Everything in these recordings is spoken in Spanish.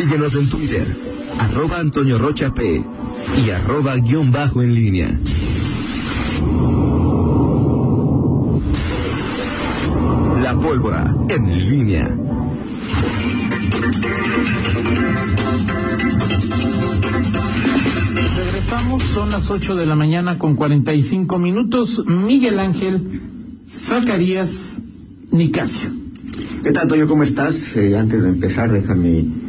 Síguenos en Twitter, arroba Antonio Rocha P y arroba guion bajo en línea. La pólvora en línea. Regresamos, son las 8 de la mañana con 45 minutos. Miguel Ángel Zacarías Nicasio. ¿Qué tal, Toño? ¿Cómo estás? Eh, antes de empezar, déjame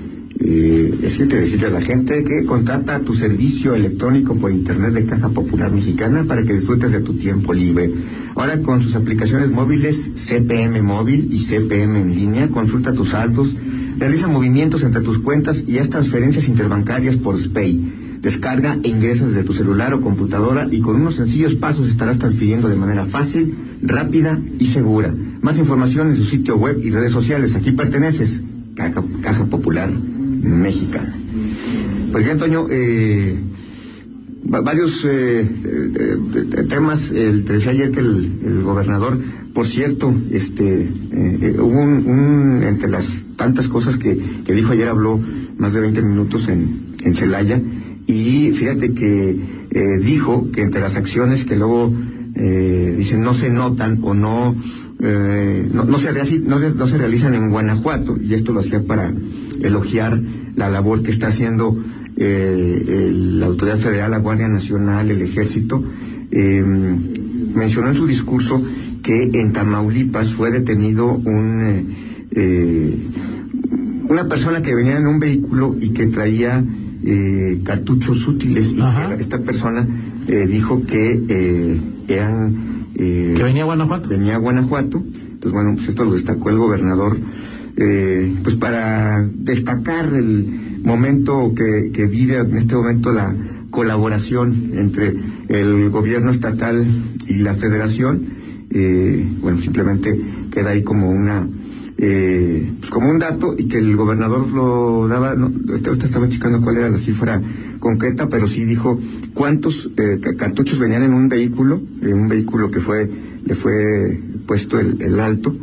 eh, decirte, decirle a la gente que contrata tu servicio electrónico por Internet de Caja Popular Mexicana para que disfrutes de tu tiempo libre. Ahora con sus aplicaciones móviles CPM Móvil y CPM en línea, consulta tus saldos, realiza movimientos entre tus cuentas y haz transferencias interbancarias por SPAY. Descarga e ingresa desde tu celular o computadora y con unos sencillos pasos estarás transfiriendo de manera fácil, rápida y segura. Más información en su sitio web y redes sociales. Aquí perteneces, Caja, Caja Popular Mexicana. Pues bien, eh, va- varios eh, eh, eh, temas. El, te decía ayer que el, el gobernador, por cierto, este, eh, eh, hubo un, un- entre las tantas cosas que, que dijo ayer, habló más de 20 minutos en, en Celaya y fíjate que eh, dijo que entre las acciones que luego eh, dicen no se notan o no eh, no, no se realiza- no, se, no se realizan en Guanajuato y esto lo hacía para elogiar la labor que está haciendo eh, el- la autoridad federal, la Guardia Nacional, el Ejército. eh, mencionó en su discurso que en Tamaulipas fue detenido un eh, eh, una persona que venía en un vehículo y que traía eh, cartuchos útiles y esta persona dijo que eran eh, Que venía a Guanajuato. venía a Guanajuato. Entonces bueno pues esto lo destacó el gobernador eh, pues para destacar el momento que, que vive en este momento la colaboración entre el gobierno estatal y la federación. Eh, bueno simplemente queda ahí como una eh, pues como un dato y que el gobernador lo daba, no, ahorita estaba checando cuál era la cifra concreta, pero sí dijo cuántos eh, ca- cartuchos venían en un vehículo, en un vehículo que fue le fue puesto el, el alto.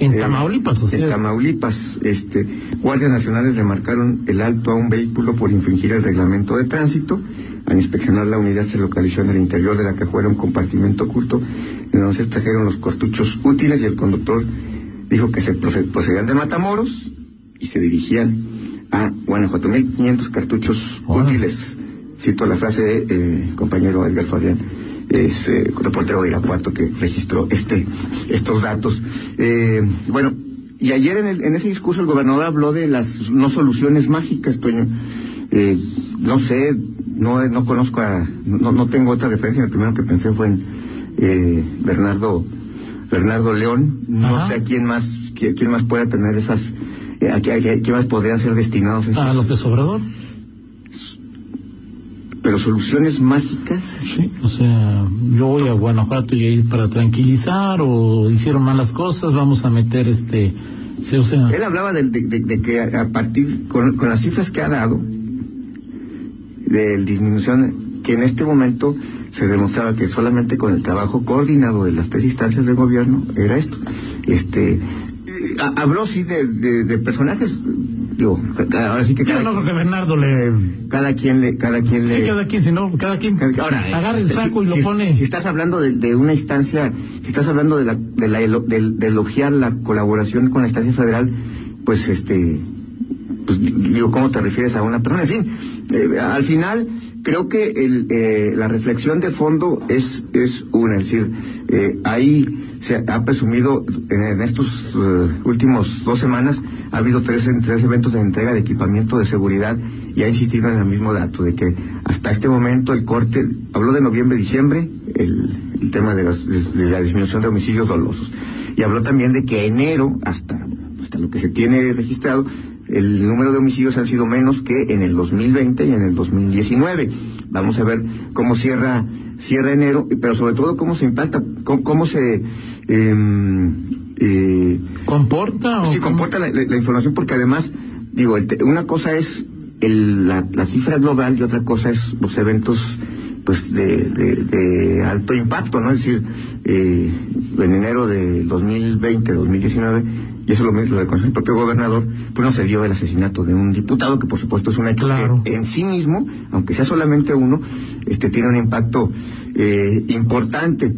En Eh, Tamaulipas, o sea. En Tamaulipas, este, guardias nacionales le marcaron el alto a un vehículo por infringir el reglamento de tránsito. Al inspeccionar la unidad se localizó en el interior de la cajuela un compartimento oculto en donde se extrajeron los cartuchos útiles y el conductor dijo que se proce- procedían de Matamoros y se dirigían a Guanajuato. 1.500 cartuchos útiles. Cito la frase de eh, compañero Edgar Fabián, es eh, reportero de Irapuato que registró este estos datos. Eh, bueno, y ayer en, el- en ese discurso el gobernador habló de las no soluciones mágicas, Toño. Eh, no sé, no, no conozco a, no, no tengo otra referencia, el primero que pensé fue en eh, Bernardo Bernardo León, no Ajá. sé a quién más, quién, quién más pueda tener esas, eh, a, quién más podrían ser destinados esos, A López Obrador. Pero soluciones mágicas. Sí, o sea, yo voy a Guanajuato y ahí para tranquilizar o hicieron malas cosas, vamos a meter este, sí, o sea, Él hablaba de, de- de- de que a, partir, con, con las cifras que ha dado, de disminución, que en este momento se demostraba que solamente con el trabajo coordinado de las tres instancias de gobierno era esto. Este, habló sí de, de- de personajes, digo, ahora sí que yo cada, no creo que Bernardo le, cada quien le, cada quien le, sí, cada quien, si no, cada quien Ahora, agarra el este, saco y si- lo si- pone. Si estás hablando de, de una instancia, si estás hablando de, la, de, la de elogiar la colaboración con la instancia federal, pues este, pues digo, ¿cómo te refieres a una persona? En fin, eh, al final creo que el, eh, la reflexión de fondo es, es una, es decir, eh, ahí se ha presumido en, en estos eh, últimos dos semanas ha habido tres, tres eventos de entrega de equipamiento de seguridad y ha insistido en el mismo dato de que hasta este momento el corte habló de noviembre-diciembre el, el tema de, las- de la disminución de homicidios dolosos y habló también de que enero hasta hasta lo que se tiene registrado el número de homicidios han sido menos que en el 2020 y en el 2019. Vamos a ver cómo cierra cierra enero, pero sobre todo cómo se impacta, cómo, cómo se eh, ¿Comporta o sí comporta la, la- la información porque además digo el te- una cosa es el- la, la cifra global y otra cosa es los eventos pues de, de- de alto impacto, ¿no? Es decir, eh, en enero de 2020, 2019, y eso lo, lo reconoció el propio gobernador, pues no se dio el asesinato de un diputado, que por supuesto es un hecho Claro. que en sí mismo, aunque sea solamente uno, este tiene un impacto eh, importante.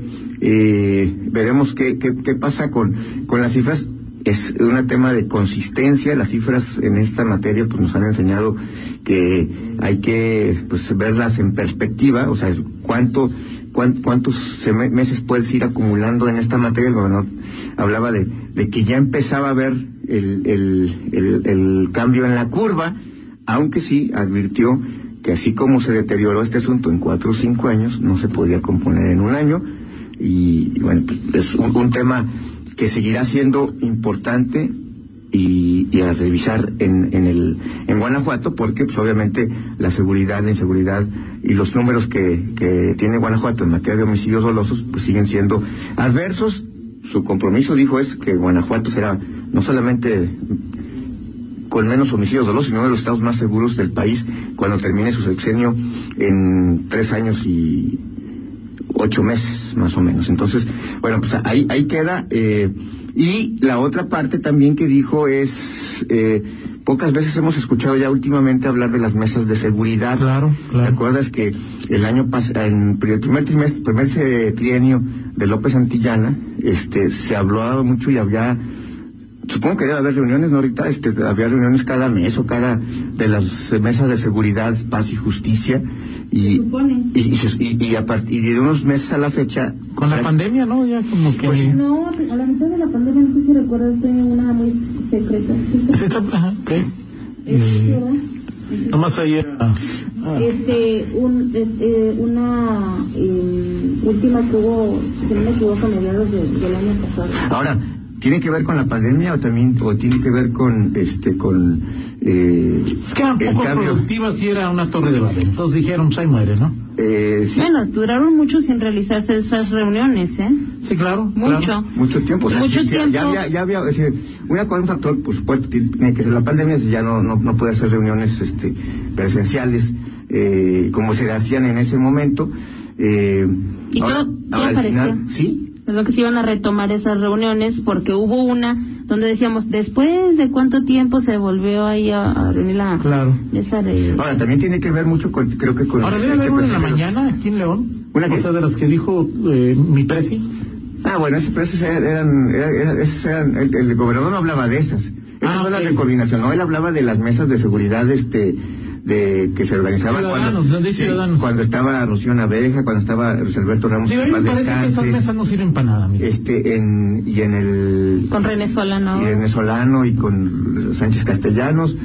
Eh, veremos qué, qué, pasa con, con las cifras. Es un tema de consistencia. Las cifras en esta materia pues nos han enseñado que hay que pues verlas en perspectiva, o sea, cuánto, cuán- cuántos meses puedes ir acumulando en esta materia. El gobernador hablaba de, de que ya empezaba a ver el, el, el, el cambio en la curva, aunque sí advirtió que así como se deterioró este asunto en cuatro o cinco años, no se podía componer en un año. Y, bueno, es un, tema que seguirá siendo importante y, y a revisar en, en, el, en Guanajuato, porque pues, obviamente la seguridad, la inseguridad y los números que, que tiene Guanajuato en materia de homicidios dolosos pues siguen siendo adversos. Su compromiso, dijo, es que Guanajuato será no solamente con menos homicidios dolosos, sino de los estados más seguros del país cuando termine su sexenio en tres años y ocho meses, más o menos. Entonces, bueno, pues ahí, ahí queda. eh, y la otra parte también que dijo es, eh, pocas veces hemos escuchado ya últimamente hablar de las mesas de seguridad. Claro, claro. ¿Te acuerdas que el año pasado, en el primer trimestre, primer eh, trienio de López Antillana, este, se hablaba mucho y había supongo que debe haber reuniones, ¿no? Ahorita este, había reuniones cada mes o cada de las mesas de seguridad, paz y justicia. Y, y, y y- y a partir de unos meses a la fecha. Con la hay- pandemia, ¿no? Ya como que... Pues, No, a la mitad de la pandemia, no sé si recuerdas, estoy en una muy secreta. Sí, está- ajá, ok. Es, Eh, nomás ahí era... ah, Este, un, este, una eh, última que hubo, si no me equivoco, a mediados de- del año pasado. Ahora, ¿tiene que ver con la pandemia o también o tiene que ver con este con eh, es que eran poco cambio? productivas y era una torre de Babel. Entonces dijeron, pues ahí muere, ¿no? Eh, sí, Bueno, duraron mucho sin realizarse esas reuniones, ¿eh? Sí, claro. Mucho. claro. mucho tiempo. O sea, Mucho sí, tiempo. Ya, había, ya había, es decir, una, un factor, por supuesto, tiene que ser la pandemia, si ya no, no, no puede hacer reuniones este, presenciales eh, como se hacían en ese momento. Eh, ¿Y ahora, todo- todo ahora al final, sí, lo que se iban a retomar esas reuniones porque hubo una donde decíamos, después de cuánto tiempo se volvió ahí a, a reunir la Claro. mesa de... Ahora, también tiene que ver mucho con, creo que con... Ahora debe haber una en la mañana aquí en León. ¿Una sea, de las que dijo eh, mi presi. Ah, bueno, esas, esas eran, eran, eran- esas eran- el, el gobernador no hablaba de esas. Esas Ah, son las de coordinación, no, él hablaba de las mesas de seguridad, este, de que se organizaban Ciudadanos, cuando, de ciudadanos. cuando estaba Rocío Naveja, cuando estaba Luis Alberto Ramos, Sí, a mí me parece que esas mesas no sirven para nada, mire. este, en, y en el, Con René Solano. y en Solano y con Sánchez Castellanos.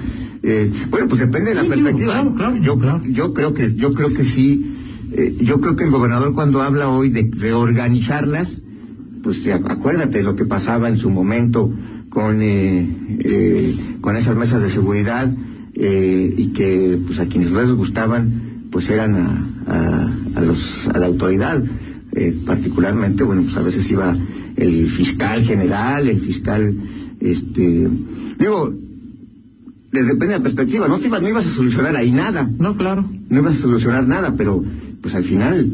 Eh, bueno, pues depende de la Sí, perspectiva. claro, claro, yo, claro. yo creo que, yo creo que sí. eh, yo creo que el gobernador cuando habla hoy de reorganizarlas, pues acuérdate de lo que pasaba en su momento con eh, eh, con esas mesas de seguridad eh, y que pues a quienes les gustaban pues eran a, a, a los a la autoridad eh, particularmente bueno pues a veces iba el fiscal general el fiscal este digo desde depende de la perspectiva no te iba- no ibas a solucionar ahí nada No, claro. no ibas a solucionar nada, pero pues al final,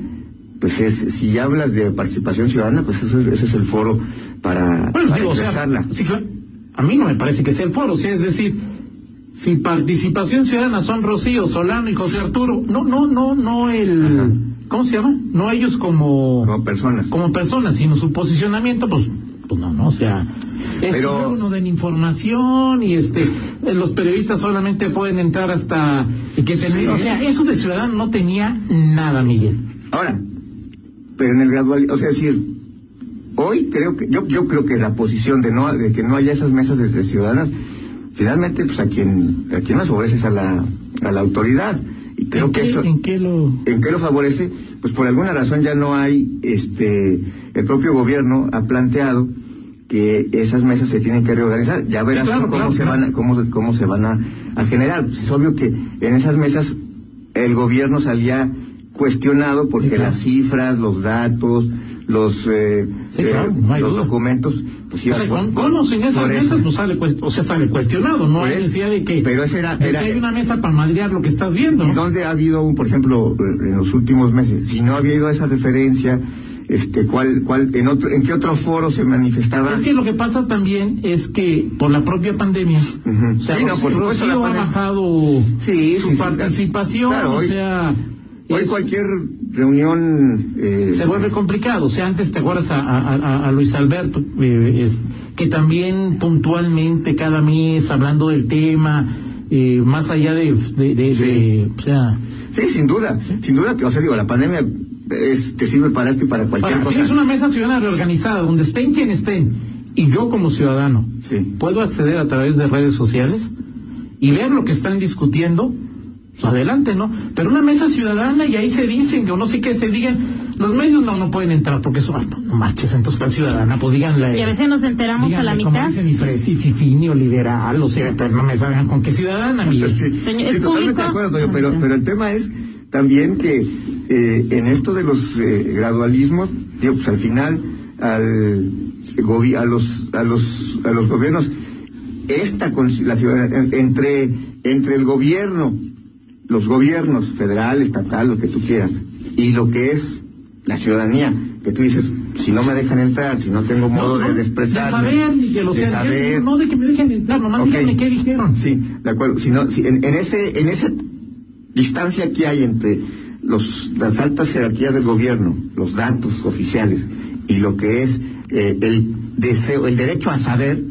pues es, si hablas de participación ciudadana, pues eso, es- ese es el foro para, Bueno, para digo, o sea, ingresarla. sí, claro. a mí no me parece que sea el foro, o sea, es decir, si participación ciudadana son Rocío, Solano y José Arturo, no, no, no, no el, Ajá. ¿cómo se llama? No ellos como, como personas. como personas, sino su posicionamiento, pues, pues no, no, o sea, es Pero- que luego no den información y este, los periodistas solamente pueden entrar hasta que tener, Sí. o sea, eso de ciudadano no tenía nada, Miguel. Ahora, pero en el gradual, o sea, decir, hoy creo que, yo, yo creo que la posición de no, de que no haya esas mesas de, de ciudadanas, finalmente, pues a quien, a quien más favorece es a la, a la autoridad. Y creo ¿En que qué, eso, ¿En qué lo...? ¿En qué lo favorece? Pues por alguna razón ya no hay, este, el propio gobierno ha planteado que esas mesas se tienen que reorganizar. Ya verás Sí, claro, cómo, claro, se claro. van a, cómo, cómo se van a, a generar. Pues es obvio que en esas mesas el gobierno salía cuestionado porque Sí, las cifras, los datos, los, eh, Sí, eh, los duda. documentos, pues O iban sea, por- con, o sin esas mesas, eso. pues sale, cuest- o sea, sale cuestionado, no hay necesidad de que, pero ese era- que hay una mesa para madrear lo que estás viendo. ¿Y ¿no? dónde ha habido, un, por ejemplo, en los últimos meses? Si no había ido a esa referencia, este, ¿cuál, cuál, en otro, en qué otro foro se manifestaba? Es que lo que pasa también es que por la propia pandemia, Ujú. o sea, Sí, no, por Rocío la ha pandemia- bajado Sí, su sí, participación, claro, o hoy- sea, Hoy cualquier reunión eh, se vuelve complicado. O sea, antes te acuerdas a, a- a- a Luis Alberto, eh, es- que también puntualmente cada mes hablando del tema, eh, más allá de, de, de- de- o sea, Sí, sin duda, sin duda que, o sea, digo, la pandemia es, te sirve para esto y para cualquier Ahora, cosa. si es una mesa ciudadana reorganizada, donde estén quien estén, y yo como ciudadano Sí. puedo acceder a través de redes sociales y ver lo que están discutiendo, adelante, ¿no? Pero una mesa ciudadana y ahí se dicen, o no sé qué se digan, los medios no, no pueden entrar porque eso, ah, no, no marches, entonces ¿cuál ciudadana? Pues díganle. Y a veces nos enteramos a la mitad. dicen, ni fresi, fifí, ni liberal, o sea, pero no me salgan con qué ciudadana. Sí, Señor, sí, ¿es totalmente público? de acuerdo, Toño, pero, Ah, pero el tema es también que eh, en esto de los eh, gradualismos, digo, pues al final al gobi- a los a los a los gobiernos esta la ciudadanía entre entre el gobierno, los gobiernos federal, estatal, lo que tú quieras, y lo que es la ciudadanía, que tú dices, si no me dejan entrar, si no tengo modo de, de expresarme, De saber, Miguel, o de sea, saber, no de que me dejen entrar, nomás Ok. díganme qué dijeron. Sí, de acuerdo. Si no, si en, en ese, en esa distancia que hay entre los, las altas jerarquías del gobierno, los datos oficiales y lo que es eh, el deseo, el derecho a saber,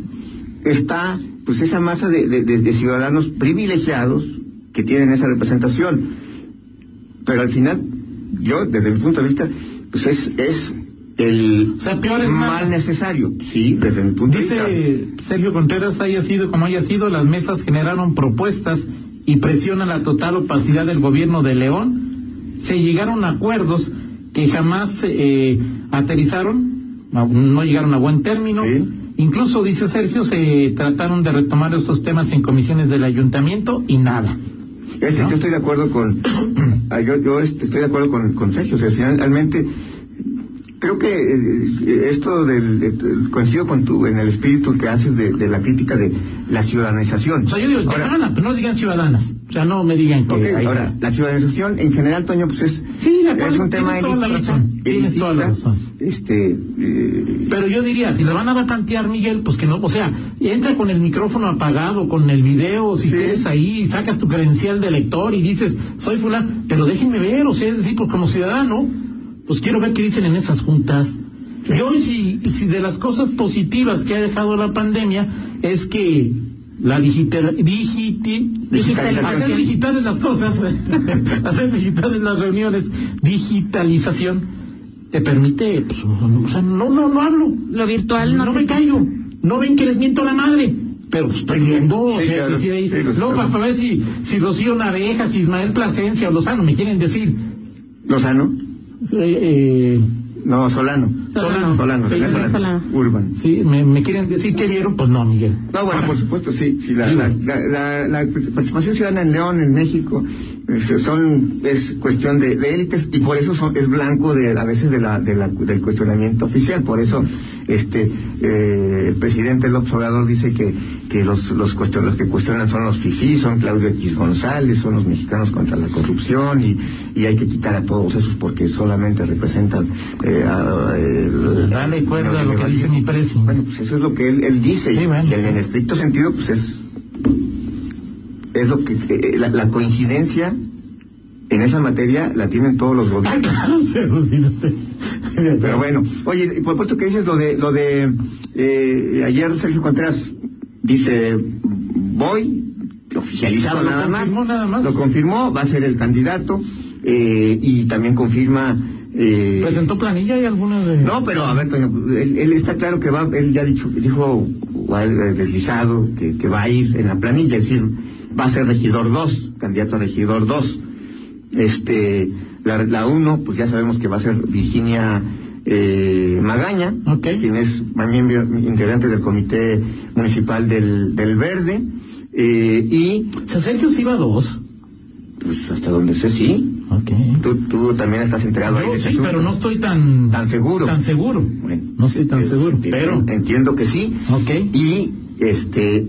está pues esa masa de- de ciudadanos privilegiados que tienen esa representación. Pero al final, yo, desde mi punto de vista, pues es, es el O sea, peor es mal necesario. Sí, desde mi punto de vista. Dice Sergio Contreras, haya sido como haya sido, las mesas generaron propuestas y presión a la total opacidad del gobierno de León. Se llegaron a acuerdos que jamás eh, aterrizaron, no, no llegaron a buen término. Sí. Incluso, dice Sergio, se trataron de retomar esos temas en comisiones del ayuntamiento y nada. Ese, ¿No? Yo estoy de acuerdo con, ah, yo, yo este, estoy de acuerdo con, con Sergio. O sea, finalmente, creo que eh, esto del, de- coincido con tu, en el espíritu que haces de, de la crítica de la ciudadanización. O sea, yo digo, Ahora, ciudadana, pero no digan ciudadanas. O sea, no me digan que... hay- ahora, la ciudadanización en general, Toño, pues es, Sí, acuerdo, es un tema tienes toda la elitista, razón, tienes toda la elitista, razón. este, eh, Pero yo diría, si le van a replantear, Miguel, pues que no, o sea, entra con el micrófono apagado, con el video, si Sí. quieres ahí, sacas tu credencial de lector y dices, soy fulano, pero déjenme ver, o sea, es decir, pues como ciudadano, pues quiero ver qué dicen en esas juntas. Yo, si, de las cosas positivas que ha dejado la pandemia es que la digital, digiti- Digitalización. hacer digitales las cosas, hacer digitales las reuniones, digitalización, te permite, pues, o sea, no, no, no hablo, Lo virtual no, no te- me caigo, no ven que les miento la madre, pero estoy viendo, o Sí, sea, claro. que si ahí- Sí, pues, luego claro. para, para ver si, si Rocío Naveja, si Ismael Plasencia o Lozano me quieren decir, Lozano, eh, eh, no, Solano. Solano. Solano, Sí, Solano, Solano. Urban. sí, me, me quieren decir que vieron, pues no, Miguel. No, bueno, por supuesto, sí. sí la, Digo. la, la, la- la participación ciudadana en León, en México, es, son, es cuestión de, de élites y por eso son, es blanco de, a veces de la, de la, del cuestionamiento oficial. Por eso este eh, el presidente López Obrador dice que, que los, los, cuestion- los que cuestionan son los FIFI, son Claudio X González, son los mexicanos contra la corrupción y, y hay que quitar a todos esos porque solamente representan eh, a- el- Dale cuerda a lo que dice mi presi. Bueno, pues eso es lo que él, él dice. Sí, bueno, y en, estricto sentido, pues es es lo que eh, la, la coincidencia en esa materia la tienen todos los gobiernos. Pero bueno, oye, por supuesto que dices lo de lo de eh, ayer Sergio Contreras dice voy oficializado nada más, nada más. lo confirmó, va a ser el candidato eh, y también confirma eh, ¿Presentó planilla y alguna de...? no, pero a ver, él, él está claro que va, él ya dicho, dijo, ha deslizado, que, que va a ir en la planilla, es decir, va a ser regidor 2, candidato a regidor 2. Este, la, la uno, pues ya sabemos que va a ser Virginia eh, Magaña, quien es miembro integrante del comité municipal del, del Verde, eh, y O sea, Sergio sí iba a dos. pues hasta donde sé, sí, Ok. tú, tú también estás enterado ahí de sí, asunto. pero no estoy tan... Tan seguro. Tan seguro. Bueno, No estoy tan seguro, pero... Entiendo que sí. Ok. Y este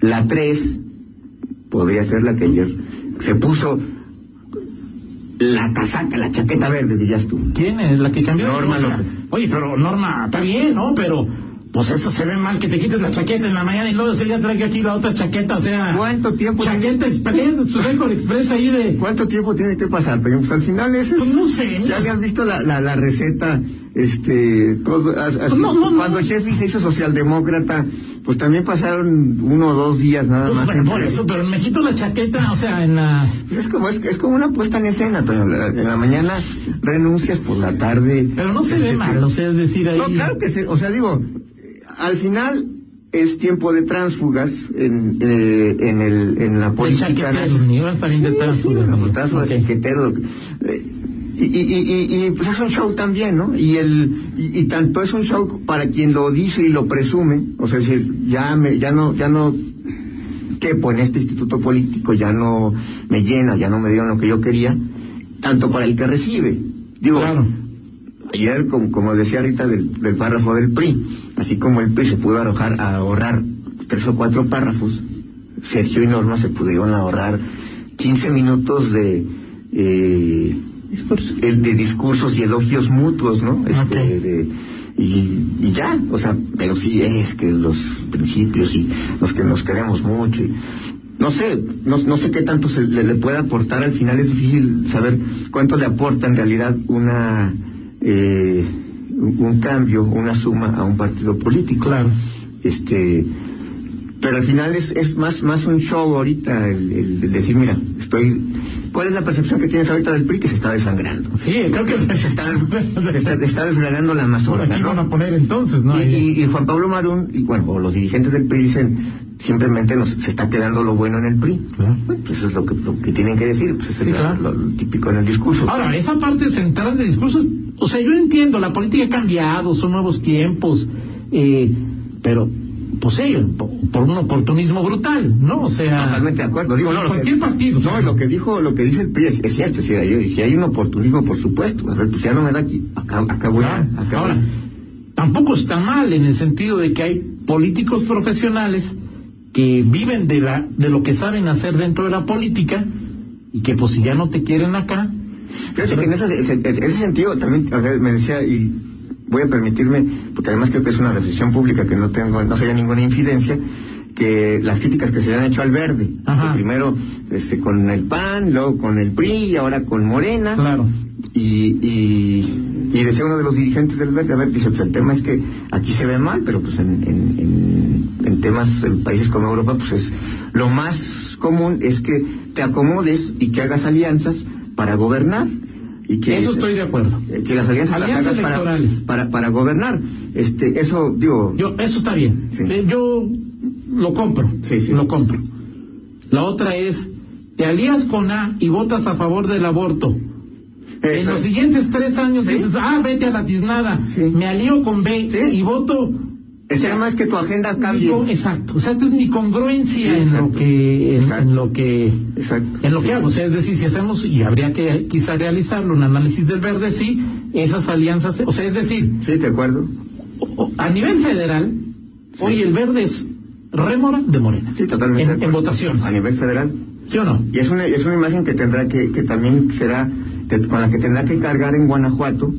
la 3 podría ser la que ayer se puso la casaca, la chaqueta verde, dirías tú. ¿Quién es la que cambió? Norma López. Oye, pero Norma, está bien, ¿no? Pero, pues eso se ve mal que te quites la chaqueta en la mañana y luego ese día traigo aquí la otra chaqueta, o sea. ¿Cuánto tiempo Chaqueta express, su récord express ahí de. ¿Cuánto tiempo tiene que pasar? Pero pues al final ese es... Pues no sé, Ya habías visto la, la, la receta, este, todo, as- así, No, no, no. cuando Sheffield se hizo socialdemócrata, pues también pasaron uno o dos días nada Pues, más. bueno, por eso, pero me quito la chaqueta, o sea, en la. Pues es como, es, es como una puesta en escena, Toño. La- En la mañana renuncias, por la tarde... Pero no se ve este, mal, o sea, es decir, ahí. No, claro que se, o sea, digo, al final es tiempo de tránsfugas en, eh, en, el, en la política. Y, y, y, y, pues es un show también, ¿no? Y, el, y, y tanto es un show para quien lo dice y lo presume, o sea, es decir, ya, me, ya no, ya no quepo en este instituto político, ya no me llena, ya no me dieron lo que yo quería, tanto para el que recibe. Digo, Claro. Ayer, como, como decía ahorita del, del párrafo del PRI, así como el PRI se pudo arrojar, a ahorrar tres o cuatro párrafos, Sergio y Norma se pudieron ahorrar 15 minutos de, eh, el de discursos y elogios mutuos, ¿no? Este, de- y, y ya, o sea, pero sí es que los principios y los que nos queremos mucho. y- no sé, no, no sé qué tanto se le, le puede aportar. Al final es difícil saber cuánto le aporta en realidad una eh, un cambio, una suma a un partido político. Claro. Este, pero al final es, es más más un show ahorita el, el- el decir, mira, estoy. ¿Cuál es la percepción que tienes ahorita del PRI que se está desangrando? Sí, creo que Se está, está, está desgranando la mazorca, aquí van ¿no? a poner entonces, ¿no? Y, Ahí. y- y Juan Pablo Marún, y bueno, los dirigentes del PRI dicen, simplemente nos, se está quedando lo bueno en el PRI. Claro. Bueno, pues eso es lo que, lo que tienen que decir, pues eso Sí, es claro. lo, lo típico en el discurso. Ahora, esa parte central del discurso, o sea, yo entiendo, la política ha cambiado, son nuevos tiempos, eh, pero, pues sí, po- por un oportunismo brutal, ¿no? O sea, Totalmente de acuerdo. Digo, no, cualquier que, partido. No, lo que dijo, lo que dice el PRI es, es cierto, si hay, si hay un oportunismo, por supuesto. A ver, pues ya no me da aquí, acá, acá voy a, acá Ahora, voy. tampoco está mal en el sentido de que hay políticos profesionales que viven de la de lo que saben hacer dentro de la política y que pues si ya no te quieren acá Fíjate que en ese, en ese sentido también sea, me decía, y voy a permitirme, porque además creo que es una reflexión pública que no tengo, no sería ninguna infidencia, que las críticas que se le han hecho al verde, que primero este, con el PAN, luego con el PRI y ahora con Morena, claro. Y, y, y decía uno de los dirigentes del verde, a ver, dice, pues el tema es que aquí se ve mal, pero pues en, en, en, en temas, en países como Europa, pues es lo más común es que te acomodes y que hagas alianzas para gobernar. Y que eso estoy de acuerdo. Eh, que las alianzas, las Alianzas hagas para, electorales. para, para gobernar. Este, eso, digo, yo eso está bien. Sí. Eh, yo lo compro. Sí, sí. lo compro. La otra es te alías con A y votas a favor del aborto. En los siguientes tres años dices, ah, vete a la tiznada, me alío con B y voto el tema es que tu agenda cambie. Exacto, o sea, esto es mi congruencia Sí, en lo que en, en lo que Exacto. en lo que Sí. hago, o sea, es decir, si hacemos y habría que quizá realizarlo un análisis del verde, sí, esas alianzas, o sea, es decir, Sí, de acuerdo. a nivel federal, hoy el verde es rémora de Morena, Sí, totalmente. en, en votaciones, A nivel federal. ¿sí o no? Y es una, es una imagen que tendrá que, que también será, que- con la que tendrá que cargar en Guanajuato,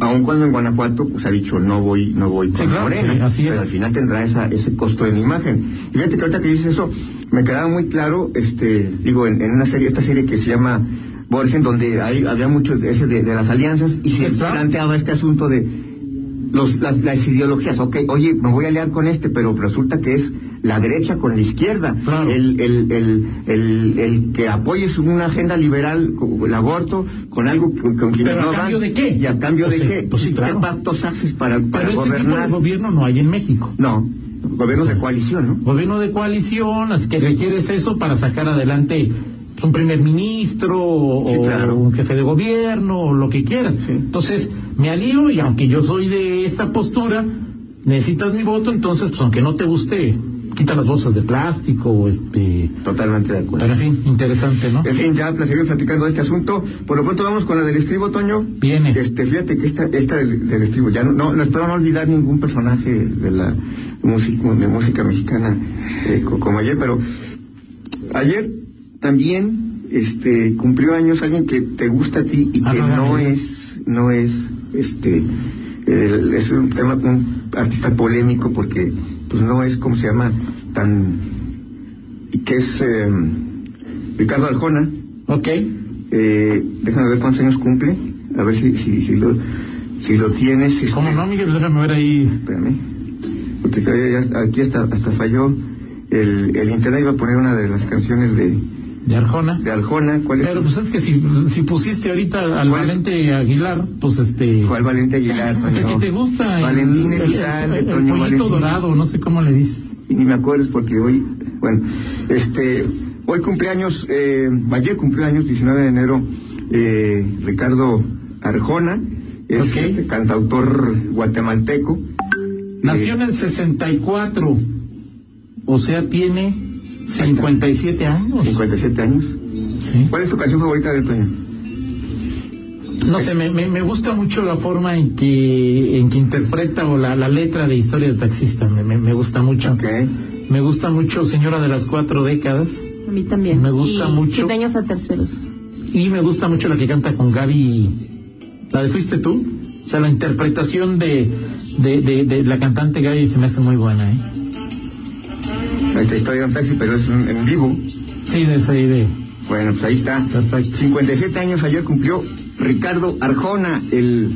aun cuando en Guanajuato pues ha dicho no voy, no voy con Sí, claro, Morena, sí, así pero es. al final tendrá esa, ese costo en imagen. Y fíjate que ahorita que dices eso, me quedaba muy claro, este, digo, en, en una serie, esta serie que se llama Borgen, donde hay, había mucho de ese de, de las alianzas, y se planteaba este asunto de los, las, las ideologías, ok, oye, me voy a aliar con este, pero resulta que es la derecha con la izquierda, Claro. el, el, el, el, el que apoyes una agenda liberal, como el aborto, con algo con, con quienes ¿Pero a no cambio van, de qué? ¿Y a cambio Pues de sí, qué? pues sí, ¿Qué pactos haces para, para Pero ese tipo de gobernar? gobierno no hay en México. No, gobiernos de coalición, ¿no? Gobierno de coalición, que requieres eso para sacar adelante un primer ministro o, claro. un jefe de gobierno o lo que quieras. Sí. Entonces, me alío y aunque yo soy de esta postura, necesitas mi voto, entonces, pues aunque no te guste, quita las bolsas de plástico o este... Totalmente de acuerdo. Pero en fin, interesante, ¿no? En fin, ya seguimos platicando de este asunto. Por lo pronto vamos con la del estribo, Toño. Viene. Este, fíjate que esta, esta del, del estribo, ya no, no, no espero no olvidar ningún personaje de la música, de música mexicana eh, co- como ayer, pero ayer también este, cumplió años alguien que te gusta a ti y que Arroba no es, no es, este, el- es un tema, un artista polémico porque, pues no es, como se llama, tan, que es eh, Ricardo Arjona. Ok. Eh, déjame ver cuántos años cumple, a ver si, si, si lo, si lo tienes. Este, ¿Cómo no, Miguel? Pues déjame ver ahí. Espérame, porque aquí hasta, hasta falló el, el internet iba a poner una de las canciones de, De Arjona. de Arjona. ¿Cuál es? Pero pues es que si, si pusiste ahorita al. Valente Aguilar, pues este... ¿Cuál Valente Aguilar? Pues Toño? ti te gusta el, Valentín el- Elizalde, el- el pollito Valentín. dorado, no sé cómo le dices. Y ni me acuerdo porque hoy, bueno, este, hoy cumpleaños, eh, ayer cumpleaños, 19 de enero, eh, Ricardo Arjona, es Ok. este, cantautor guatemalteco. Nació Eh, en el 64, o sea, tiene 57 años. 57 años. Sí. ¿Cuál es tu canción favorita de Toño? No sé, me, me, me gusta mucho la forma en que, en que interpreta o la, la letra de Historia del Taxista, me, me, me gusta mucho. Ok. Me gusta mucho Señora de las Cuatro Décadas A mí también. Me gusta Y mucho. Siete años a terceros. y me gusta mucho la que canta con Gaby, la de Fuiste tú. O sea, la interpretación de, de, de, de la cantante Gaby se me hace muy buena, ¿eh? Esta historia de un taxi, pero es un- en vivo. Sí, de esa idea. Bueno, pues ahí está. Perfecto. 57 años ayer cumplió Ricardo Arjona, el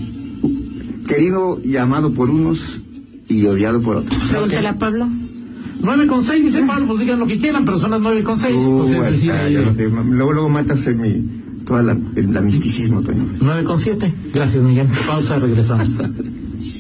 querido y amado por unos y odiado por otros. Pregúntale a Pablo. 9 con 6, dice Pablo, pues digan lo que quieran, pero son las 9 con 6. Uh, Pues es ahí decir, está, ahí de- te- luego, luego matas en mi, toda la, el, la misticismo, Toño. 9 con 7. Gracias, Miguel. Pausa, regresamos.